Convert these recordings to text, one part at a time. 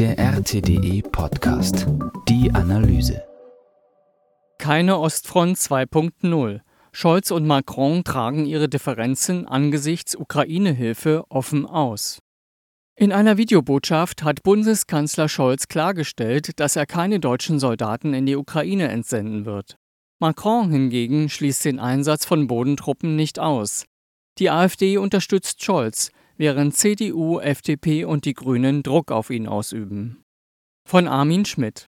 Der RTDE Podcast. Die Analyse. Keine Ostfront 2.0. Scholz und Macron tragen ihre Differenzen angesichts Ukraine-Hilfe offen aus. In einer Videobotschaft hat Bundeskanzler Scholz klargestellt, dass er keine deutschen Soldaten in die Ukraine entsenden wird. Macron hingegen schließt den Einsatz von Bodentruppen nicht aus. Die AfD unterstützt Scholz, während CDU, FDP und die Grünen Druck auf ihn ausüben. Von Armin Schmidt.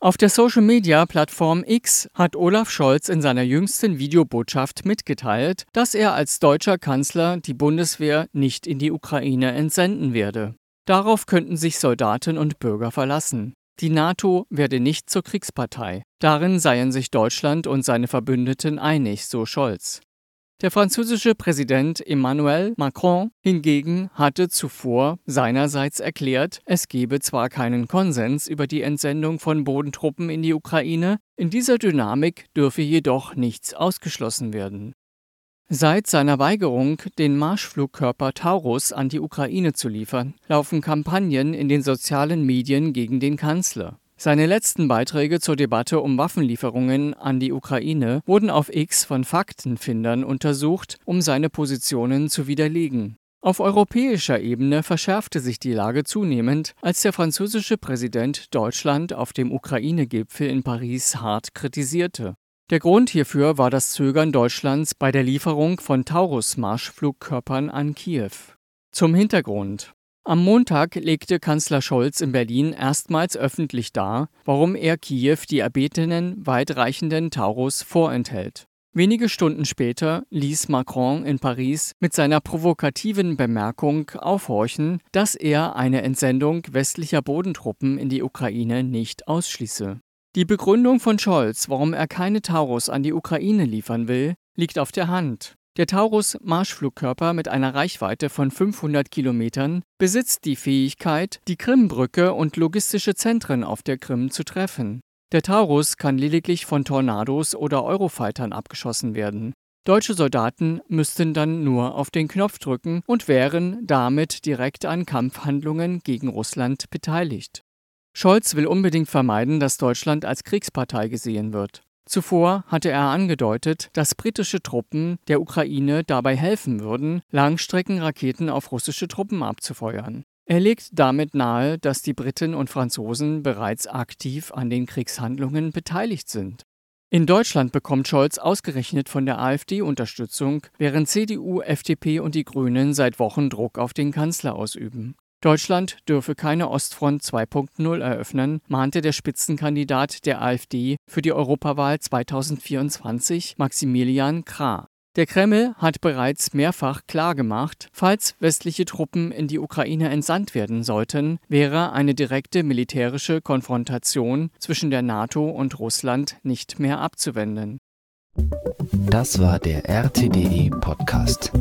Auf der Social-Media-Plattform X hat Olaf Scholz in seiner jüngsten Videobotschaft mitgeteilt, dass er als deutscher Kanzler die Bundeswehr nicht in die Ukraine entsenden werde. Darauf könnten sich Soldaten und Bürger verlassen. Die NATO werde nicht zur Kriegspartei. Darin seien sich Deutschland und seine Verbündeten einig, so Scholz. Der französische Präsident Emmanuel Macron hingegen hatte zuvor seinerseits erklärt, es gebe zwar keinen Konsens über die Entsendung von Bodentruppen in die Ukraine, in dieser Dynamik dürfe jedoch nichts ausgeschlossen werden. Seit seiner Weigerung, den Marschflugkörper Taurus an die Ukraine zu liefern, laufen Kampagnen in den sozialen Medien gegen den Kanzler. Seine letzten Beiträge zur Debatte um Waffenlieferungen an die Ukraine wurden auf X von Faktenfindern untersucht, um seine Positionen zu widerlegen. Auf europäischer Ebene verschärfte sich die Lage zunehmend, als der französische Präsident Deutschland auf dem Ukraine-Gipfel in Paris hart kritisierte. Der Grund hierfür war das Zögern Deutschlands bei der Lieferung von Taurus-Marschflugkörpern an Kiew. Zum Hintergrund. Am Montag legte Kanzler Scholz in Berlin erstmals öffentlich dar, warum er Kiew die erbetenen, weitreichenden Taurus vorenthält. Wenige Stunden später ließ Macron in Paris mit seiner provokativen Bemerkung aufhorchen, dass er eine Entsendung westlicher Bodentruppen in die Ukraine nicht ausschließe. Die Begründung von Scholz, warum er keine Taurus an die Ukraine liefern will, liegt auf der Hand. Der Taurus-Marschflugkörper mit einer Reichweite von 500 Kilometern besitzt die Fähigkeit, die Krimbrücke und logistische Zentren auf der Krim zu treffen. Der Taurus kann lediglich von Tornados oder Eurofightern abgeschossen werden. Deutsche Soldaten müssten dann nur auf den Knopf drücken und wären damit direkt an Kampfhandlungen gegen Russland beteiligt. Scholz will unbedingt vermeiden, dass Deutschland als Kriegspartei gesehen wird. Zuvor hatte er angedeutet, dass britische Truppen der Ukraine dabei helfen würden, Langstreckenraketen auf russische Truppen abzufeuern. Er legt damit nahe, dass die Briten und Franzosen bereits aktiv an den Kriegshandlungen beteiligt sind. In Deutschland bekommt Scholz ausgerechnet von der AfD Unterstützung, während CDU, FDP und die Grünen seit Wochen Druck auf den Kanzler ausüben. Deutschland dürfe keine Ostfront 2.0 eröffnen, mahnte der Spitzenkandidat der AfD für die Europawahl 2024, Maximilian Krah. Der Kreml hat bereits mehrfach klargemacht, falls westliche Truppen in die Ukraine entsandt werden sollten, wäre eine direkte militärische Konfrontation zwischen der NATO und Russland nicht mehr abzuwenden. Das war der RTDE Podcast.